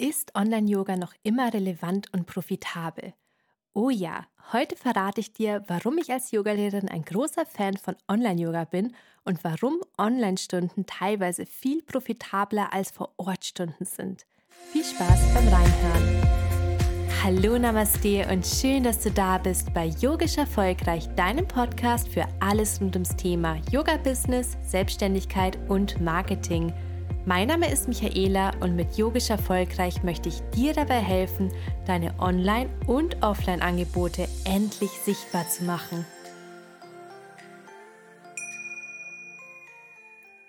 Ist Online-Yoga noch immer relevant und profitabel? Oh ja, heute verrate ich dir, warum ich als Yogalehrerin ein großer Fan von Online-Yoga bin und warum Online-Stunden teilweise viel profitabler als Vor-Ort-Stunden sind. Viel Spaß beim Reinhören! Hallo Namaste und schön, dass du da bist bei Yogisch Erfolgreich, deinem Podcast für alles rund ums Thema Yoga-Business, Selbstständigkeit und Marketing – mein Name ist Michaela und mit Yogisch Erfolgreich möchte ich dir dabei helfen, deine Online- und Offline-Angebote endlich sichtbar zu machen.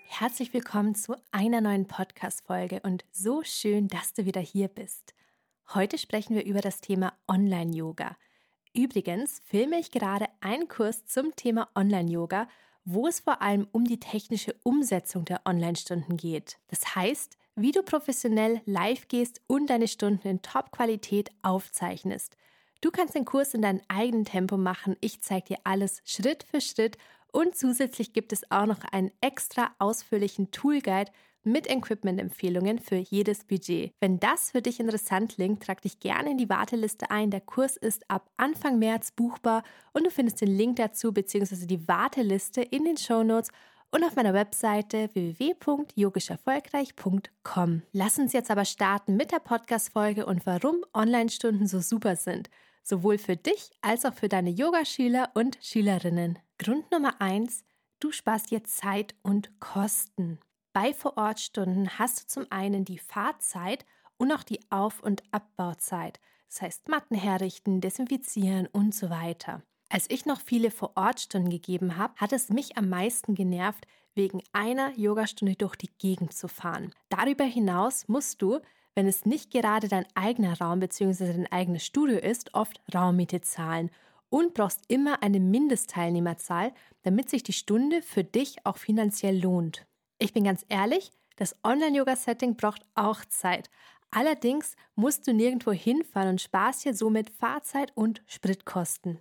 Herzlich willkommen zu einer neuen Podcast-Folge und so schön, dass du wieder hier bist. Heute sprechen wir über das Thema Online-Yoga. Übrigens filme ich gerade einen Kurs zum Thema Online-Yoga wo es vor allem um die technische Umsetzung der Online-Stunden geht. Das heißt, wie du professionell live gehst und deine Stunden in Top-Qualität aufzeichnest. Du kannst den Kurs in deinem eigenen Tempo machen. Ich zeige dir alles Schritt für Schritt und zusätzlich gibt es auch noch einen extra ausführlichen Toolguide mit Equipment-Empfehlungen für jedes Budget. Wenn das für dich interessant klingt, trag dich gerne in die Warteliste ein. Der Kurs ist ab Anfang März buchbar und du findest den Link dazu bzw. die Warteliste in den Show Notes und auf meiner Webseite www.yogischerfolgreich.com. Lass uns jetzt aber starten mit der Podcast-Folge und warum Online-Stunden so super sind. Sowohl für dich als auch für deine Yogaschüler und Schülerinnen. Grund Nummer eins: Du sparst dir Zeit und Kosten. Bei Vorortstunden hast du zum einen die Fahrzeit und auch die Auf- und Abbauzeit. Das heißt Matten herrichten, desinfizieren und so weiter. Als ich noch viele Vorortstunden gegeben habe, hat es mich am meisten genervt, wegen einer Yogastunde durch die Gegend zu fahren. Darüber hinaus musst du, wenn es nicht gerade dein eigener Raum bzw. dein eigenes Studio ist, oft Raummiete zahlen und brauchst immer eine Mindestteilnehmerzahl, damit sich die Stunde für dich auch finanziell lohnt. Ich bin ganz ehrlich, das Online-Yoga-Setting braucht auch Zeit. Allerdings musst du nirgendwo hinfahren und sparst dir somit Fahrzeit und Spritkosten.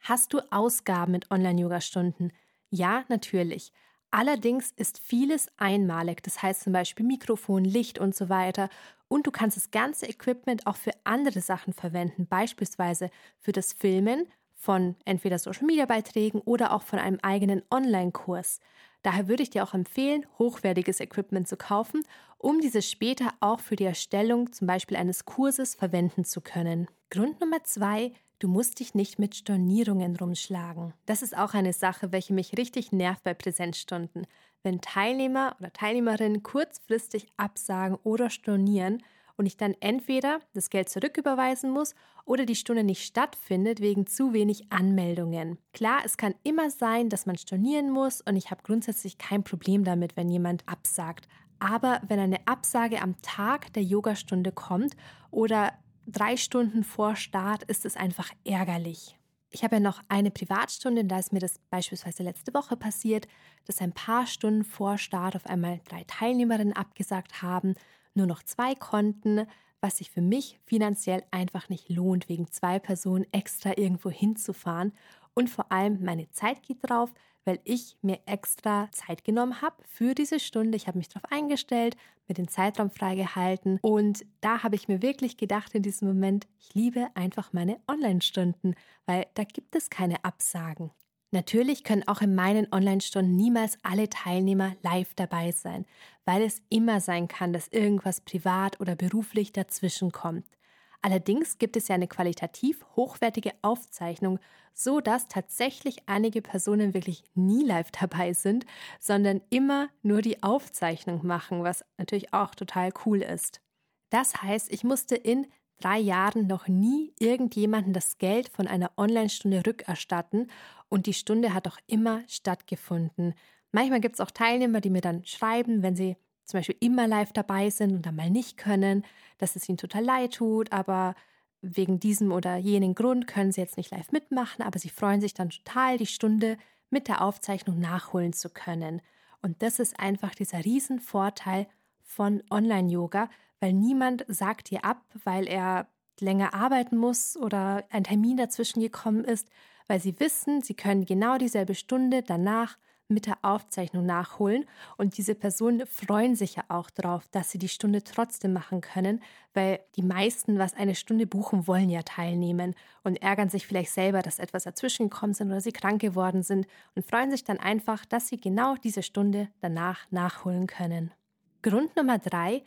Hast du Ausgaben mit Online-Yoga-Stunden? Ja, natürlich. Allerdings ist vieles einmalig, das heißt zum Beispiel Mikrofon, Licht und so weiter. Und du kannst das ganze Equipment auch für andere Sachen verwenden, beispielsweise für das Filmen von entweder Social-Media-Beiträgen oder auch von einem eigenen Online-Kurs. Daher würde ich dir auch empfehlen, hochwertiges Equipment zu kaufen, um dieses später auch für die Erstellung zum Beispiel eines Kurses verwenden zu können. Grund Nummer zwei, du musst dich nicht mit Stornierungen rumschlagen. Das ist auch eine Sache, welche mich richtig nervt bei Präsenzstunden. Wenn Teilnehmer oder Teilnehmerinnen kurzfristig absagen oder stornieren und ich dann entweder das Geld zurücküberweisen muss oder die Stunde nicht stattfindet wegen zu wenig Anmeldungen. Klar, es kann immer sein, dass man stornieren muss und ich habe grundsätzlich kein Problem damit, wenn jemand absagt. Aber wenn eine Absage am Tag der Yogastunde kommt oder drei Stunden vor Start, ist es einfach ärgerlich. Ich habe ja noch eine Privatstunde, da ist mir das beispielsweise letzte Woche passiert, dass ein paar Stunden vor Start auf einmal drei Teilnehmerinnen abgesagt haben nur noch zwei Konten, was sich für mich finanziell einfach nicht lohnt, wegen zwei Personen extra irgendwo hinzufahren. Und vor allem meine Zeit geht drauf, weil ich mir extra Zeit genommen habe für diese Stunde. Ich habe mich darauf eingestellt, mir den Zeitraum freigehalten und da habe ich mir wirklich gedacht in diesem Moment, ich liebe einfach meine Online-Stunden, weil da gibt es keine Absagen. Natürlich können auch in meinen Online-Stunden niemals alle Teilnehmer live dabei sein, weil es immer sein kann, dass irgendwas privat oder beruflich dazwischen kommt. Allerdings gibt es ja eine qualitativ hochwertige Aufzeichnung, so dass tatsächlich einige Personen wirklich nie live dabei sind, sondern immer nur die Aufzeichnung machen, was natürlich auch total cool ist. Das heißt, ich musste in drei Jahren noch nie irgendjemanden das Geld von einer Online-Stunde rückerstatten und die Stunde hat auch immer stattgefunden. Manchmal gibt es auch Teilnehmer, die mir dann schreiben, wenn sie zum Beispiel immer live dabei sind und dann mal nicht können, dass es ihnen total leid tut, aber wegen diesem oder jenen Grund können sie jetzt nicht live mitmachen, aber sie freuen sich dann total, die Stunde mit der Aufzeichnung nachholen zu können. Und das ist einfach dieser Riesenvorteil von Online-Yoga, weil niemand sagt dir ab, weil er länger arbeiten muss oder ein Termin dazwischen gekommen ist, weil sie wissen, sie können genau dieselbe Stunde danach mit der Aufzeichnung nachholen. Und diese Personen freuen sich ja auch darauf, dass sie die Stunde trotzdem machen können, weil die meisten, was eine Stunde buchen, wollen ja teilnehmen und ärgern sich vielleicht selber, dass etwas dazwischen gekommen sind oder sie krank geworden sind und freuen sich dann einfach, dass sie genau diese Stunde danach nachholen können. Grund Nummer drei,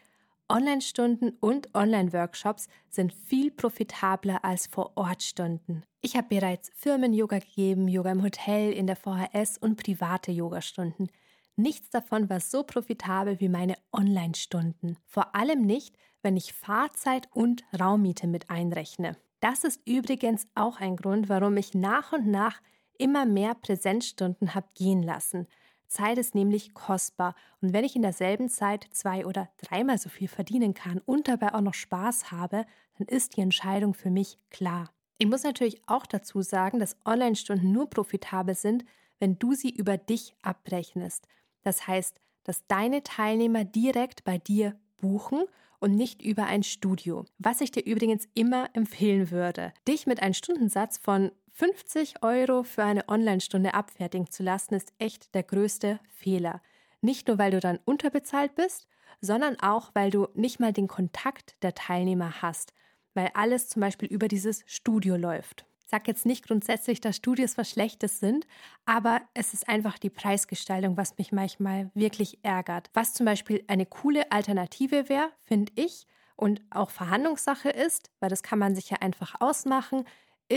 Online-Stunden und Online-Workshops sind viel profitabler als Vor-Ort-Stunden. Ich habe bereits Firmen-Yoga gegeben, Yoga im Hotel, in der VHS und private Yogastunden. Nichts davon war so profitabel wie meine Online-Stunden. Vor allem nicht, wenn ich Fahrzeit und Raummiete mit einrechne. Das ist übrigens auch ein Grund, warum ich nach und nach immer mehr Präsenzstunden habe gehen lassen. Zeit ist nämlich kostbar und wenn ich in derselben Zeit zwei oder dreimal so viel verdienen kann und dabei auch noch Spaß habe, dann ist die Entscheidung für mich klar. Ich muss natürlich auch dazu sagen, dass Online-Stunden nur profitabel sind, wenn du sie über dich abrechnest. Das heißt, dass deine Teilnehmer direkt bei dir buchen und nicht über ein Studio. Was ich dir übrigens immer empfehlen würde, dich mit einem Stundensatz von 50 Euro für eine Online-Stunde abfertigen zu lassen, ist echt der größte Fehler. Nicht nur, weil du dann unterbezahlt bist, sondern auch, weil du nicht mal den Kontakt der Teilnehmer hast, weil alles zum Beispiel über dieses Studio läuft. Ich sage jetzt nicht grundsätzlich, dass Studios was Schlechtes sind, aber es ist einfach die Preisgestaltung, was mich manchmal wirklich ärgert. Was zum Beispiel eine coole Alternative wäre, finde ich, und auch Verhandlungssache ist, weil das kann man sich ja einfach ausmachen,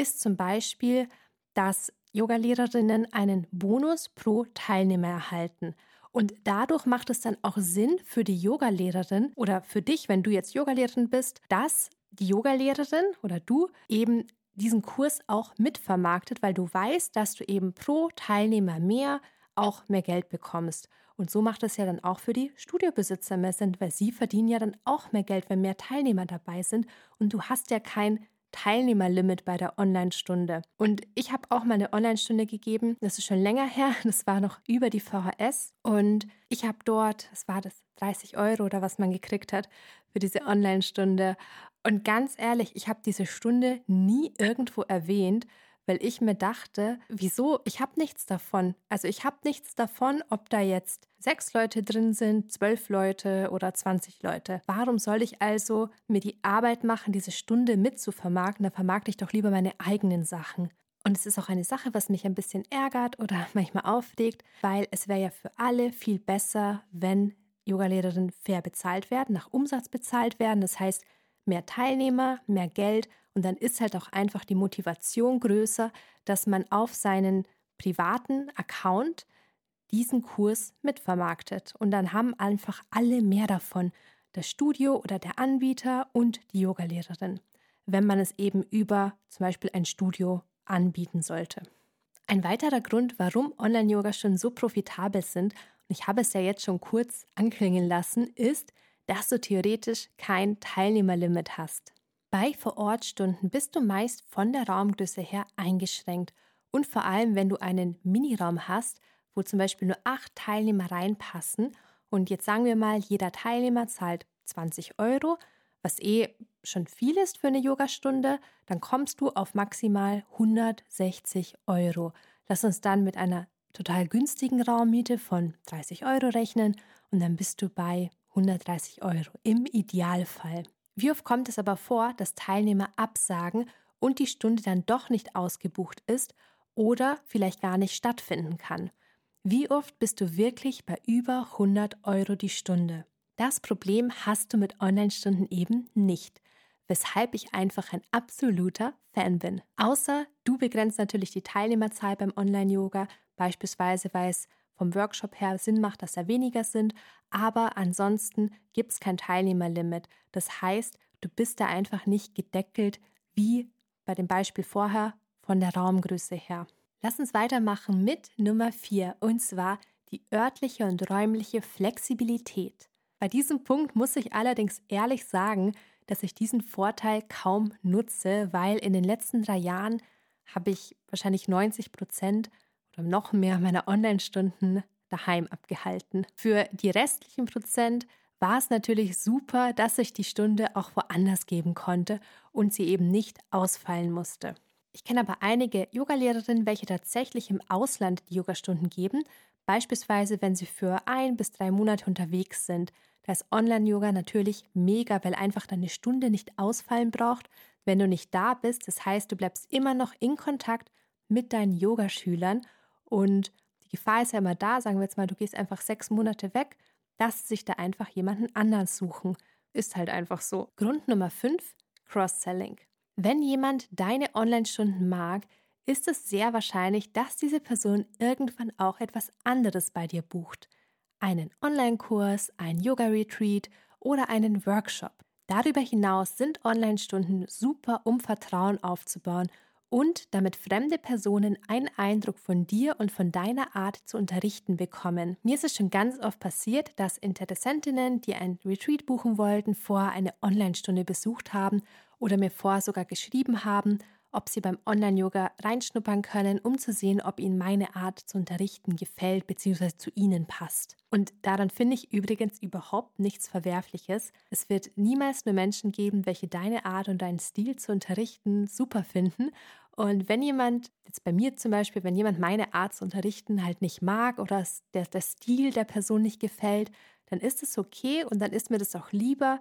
ist zum Beispiel, dass Yogalehrerinnen einen Bonus pro Teilnehmer erhalten. Und dadurch macht es dann auch Sinn für die Yogalehrerin oder für dich, wenn du jetzt Yogalehrerin bist, dass die Yogalehrerin oder du eben diesen Kurs auch mitvermarktet, weil du weißt, dass du eben pro Teilnehmer mehr auch mehr Geld bekommst. Und so macht es ja dann auch für die Studiobesitzer mehr Sinn, weil sie verdienen ja dann auch mehr Geld, wenn mehr Teilnehmer dabei sind. Und du hast ja kein Teilnehmerlimit bei der Online-Stunde. Und ich habe auch mal eine Online-Stunde gegeben. Das ist schon länger her. Das war noch über die VHS. Und ich habe dort, was war das, 30 Euro oder was man gekriegt hat für diese Online-Stunde. Und ganz ehrlich, ich habe diese Stunde nie irgendwo erwähnt, weil ich mir dachte, wieso? Ich habe nichts davon. Also ich habe nichts davon, ob da jetzt sechs Leute drin sind, zwölf Leute oder 20 Leute. Warum soll ich also mir die Arbeit machen, diese Stunde mitzuvermarkten? Da vermarkte ich doch lieber meine eigenen Sachen. Und es ist auch eine Sache, was mich ein bisschen ärgert oder manchmal aufregt, weil es wäre ja für alle viel besser, wenn Yogalehrerinnen fair bezahlt werden, nach Umsatz bezahlt werden. Das heißt, mehr Teilnehmer, mehr Geld und dann ist halt auch einfach die Motivation größer, dass man auf seinen privaten Account diesen Kurs mitvermarktet. Und dann haben einfach alle mehr davon, das Studio oder der Anbieter und die Yogalehrerin, wenn man es eben über zum Beispiel ein Studio anbieten sollte. Ein weiterer Grund, warum Online-Yoga-Stunden so profitabel sind, und ich habe es ja jetzt schon kurz anklingen lassen, ist, dass du theoretisch kein Teilnehmerlimit hast. Bei Vorortstunden bist du meist von der Raumgröße her eingeschränkt und vor allem, wenn du einen Miniraum hast, wo zum Beispiel nur acht Teilnehmer reinpassen und jetzt sagen wir mal, jeder Teilnehmer zahlt 20 Euro, was eh schon viel ist für eine Yogastunde, dann kommst du auf maximal 160 Euro. Lass uns dann mit einer total günstigen Raummiete von 30 Euro rechnen und dann bist du bei 130 Euro im Idealfall. Wie oft kommt es aber vor, dass Teilnehmer absagen und die Stunde dann doch nicht ausgebucht ist oder vielleicht gar nicht stattfinden kann? Wie oft bist du wirklich bei über 100 Euro die Stunde? Das Problem hast du mit Online-Stunden eben nicht, weshalb ich einfach ein absoluter Fan bin. Außer du begrenzt natürlich die Teilnehmerzahl beim Online-Yoga, beispielsweise weil es vom Workshop her Sinn macht, dass da weniger sind, aber ansonsten gibt es kein Teilnehmerlimit. Das heißt, du bist da einfach nicht gedeckelt wie bei dem Beispiel vorher von der Raumgröße her. Lass uns weitermachen mit Nummer 4 und zwar die örtliche und räumliche Flexibilität. Bei diesem Punkt muss ich allerdings ehrlich sagen, dass ich diesen Vorteil kaum nutze, weil in den letzten drei Jahren habe ich wahrscheinlich 90 Prozent oder noch mehr meiner Online-Stunden daheim abgehalten. Für die restlichen Prozent war es natürlich super, dass ich die Stunde auch woanders geben konnte und sie eben nicht ausfallen musste. Ich kenne aber einige Yogalehrerinnen, welche tatsächlich im Ausland die Yogastunden geben, Beispielsweise, wenn sie für ein bis drei Monate unterwegs sind. Da ist Online-Yoga natürlich mega, weil einfach deine Stunde nicht ausfallen braucht, wenn du nicht da bist. Das heißt, du bleibst immer noch in Kontakt mit deinen Yogaschülern und die Gefahr ist ja immer da, sagen wir jetzt mal, du gehst einfach sechs Monate weg, dass sie sich da einfach jemanden anderen suchen. Ist halt einfach so. Grund Nummer fünf, Cross-Selling. Wenn jemand deine Online-Stunden mag, ist es sehr wahrscheinlich, dass diese Person irgendwann auch etwas anderes bei dir bucht. Einen Online-Kurs, ein Yoga-Retreat oder einen Workshop. Darüber hinaus sind Online-Stunden super, um Vertrauen aufzubauen und damit fremde Personen einen Eindruck von dir und von deiner Art zu unterrichten bekommen. Mir ist es schon ganz oft passiert, dass Interessentinnen, die ein Retreat buchen wollten, vorher eine Online-Stunde besucht haben oder mir vorher sogar geschrieben haben ob sie beim Online-Yoga reinschnuppern können, um zu sehen, ob ihnen meine Art zu unterrichten gefällt bzw. zu ihnen passt. Und daran finde ich übrigens überhaupt nichts Verwerfliches. Es wird niemals nur Menschen geben, welche deine Art und deinen Stil zu unterrichten super finden. Und wenn jemand, jetzt bei mir zum Beispiel, wenn jemand meine Art zu unterrichten halt nicht mag oder der, der Stil der Person nicht gefällt, dann ist es okay und dann ist mir das auch lieber,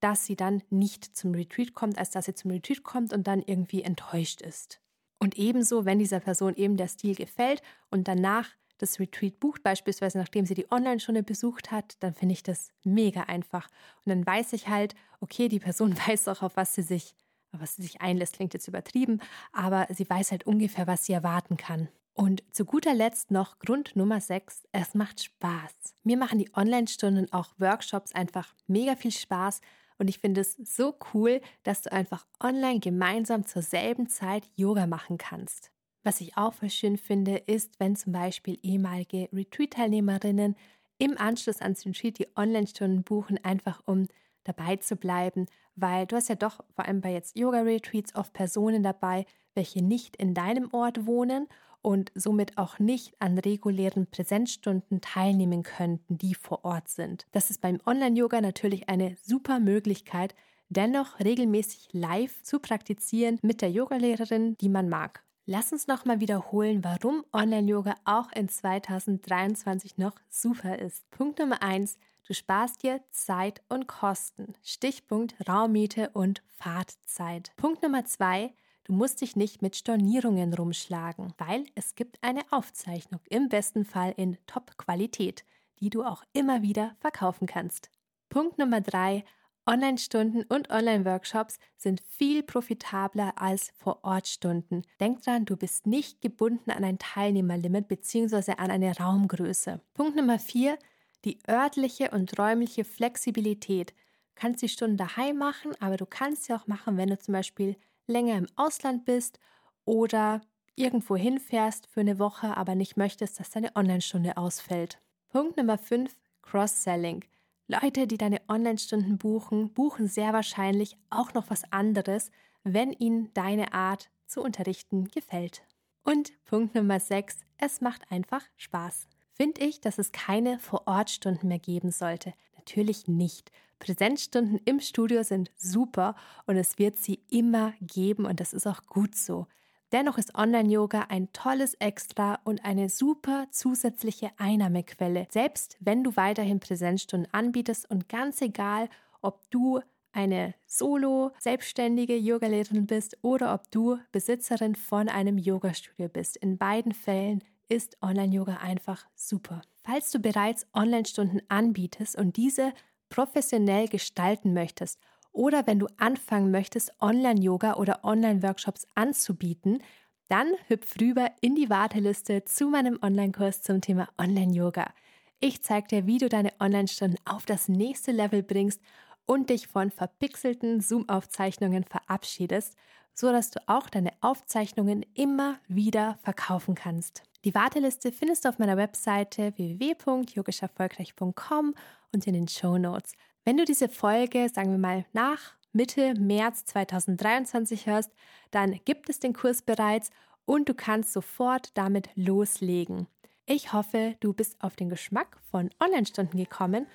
dass sie dann nicht zum Retreat kommt, als dass sie zum Retreat kommt und dann irgendwie enttäuscht ist. Und ebenso, wenn dieser Person eben der Stil gefällt und danach das Retreat bucht, beispielsweise nachdem sie die Online-Stunde besucht hat, dann finde ich das mega einfach. Und dann weiß ich halt, okay, die Person weiß auch, auf was sie sich, auf was sie sich einlässt, klingt jetzt übertrieben, aber sie weiß halt ungefähr, was sie erwarten kann. Und zu guter Letzt noch Grund Nummer 6, es macht Spaß. Mir machen die Online-Stunden, auch Workshops einfach mega viel Spaß, und ich finde es so cool, dass du einfach online gemeinsam zur selben Zeit Yoga machen kannst. Was ich auch voll schön finde, ist, wenn zum Beispiel ehemalige Retreat-Teilnehmerinnen im Anschluss ans Retreat die Online-Stunden buchen, einfach um dabei zu bleiben, weil du hast ja doch vor allem bei jetzt Yoga-Retreats oft Personen dabei, welche nicht in deinem Ort wohnen und somit auch nicht an regulären Präsenzstunden teilnehmen könnten, die vor Ort sind. Das ist beim Online-Yoga natürlich eine super Möglichkeit, dennoch regelmäßig live zu praktizieren mit der Yogalehrerin, die man mag. Lass uns nochmal wiederholen, warum Online-Yoga auch in 2023 noch super ist. Punkt Nummer 1. Du sparst dir Zeit und Kosten. Stichpunkt Raummiete und Fahrtzeit. Punkt Nummer 2. Du musst dich nicht mit Stornierungen rumschlagen, weil es gibt eine Aufzeichnung, im besten Fall in Top-Qualität, die du auch immer wieder verkaufen kannst. Punkt Nummer drei: Online-Stunden und Online-Workshops sind viel profitabler als Vor-Ort-Stunden. Denk dran, du bist nicht gebunden an ein Teilnehmerlimit bzw. an eine Raumgröße. Punkt Nummer vier: Die örtliche und räumliche Flexibilität. Du kannst die Stunden daheim machen, aber du kannst sie auch machen, wenn du zum Beispiel länger im Ausland bist oder irgendwo hinfährst für eine Woche, aber nicht möchtest, dass deine Online-Stunde ausfällt. Punkt Nummer 5, Cross-Selling. Leute, die deine Online-Stunden buchen, buchen sehr wahrscheinlich auch noch was anderes, wenn ihnen deine Art zu unterrichten gefällt. Und Punkt Nummer 6, es macht einfach Spaß. Finde ich, dass es keine Vor-Ort-Stunden mehr geben sollte. Natürlich nicht. Präsenzstunden im Studio sind super und es wird sie immer geben und das ist auch gut so. Dennoch ist Online-Yoga ein tolles Extra und eine super zusätzliche Einnahmequelle, selbst wenn du weiterhin Präsenzstunden anbietest und ganz egal, ob du eine solo selbstständige Yogalehrerin bist oder ob du Besitzerin von einem Yogastudio bist. In beiden Fällen ist Online-Yoga einfach super. Falls du bereits Online-Stunden anbietest und diese professionell gestalten möchtest oder wenn du anfangen möchtest, Online-Yoga oder Online-Workshops anzubieten, dann hüpf rüber in die Warteliste zu meinem Online-Kurs zum Thema Online-Yoga. Ich zeige dir, wie du deine Online-Stunden auf das nächste Level bringst und dich von verpixelten Zoom-Aufzeichnungen verabschiedest, sodass du auch deine Aufzeichnungen immer wieder verkaufen kannst. Die Warteliste findest du auf meiner Webseite www.yogischerfolgreich.com und in den Show Notes. Wenn du diese Folge, sagen wir mal, nach Mitte März 2023 hörst, dann gibt es den Kurs bereits und du kannst sofort damit loslegen. Ich hoffe, du bist auf den Geschmack von Online-Stunden gekommen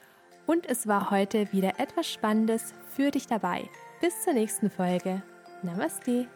und es war heute wieder etwas Spannendes für dich dabei. Bis zur nächsten Folge. Namaste.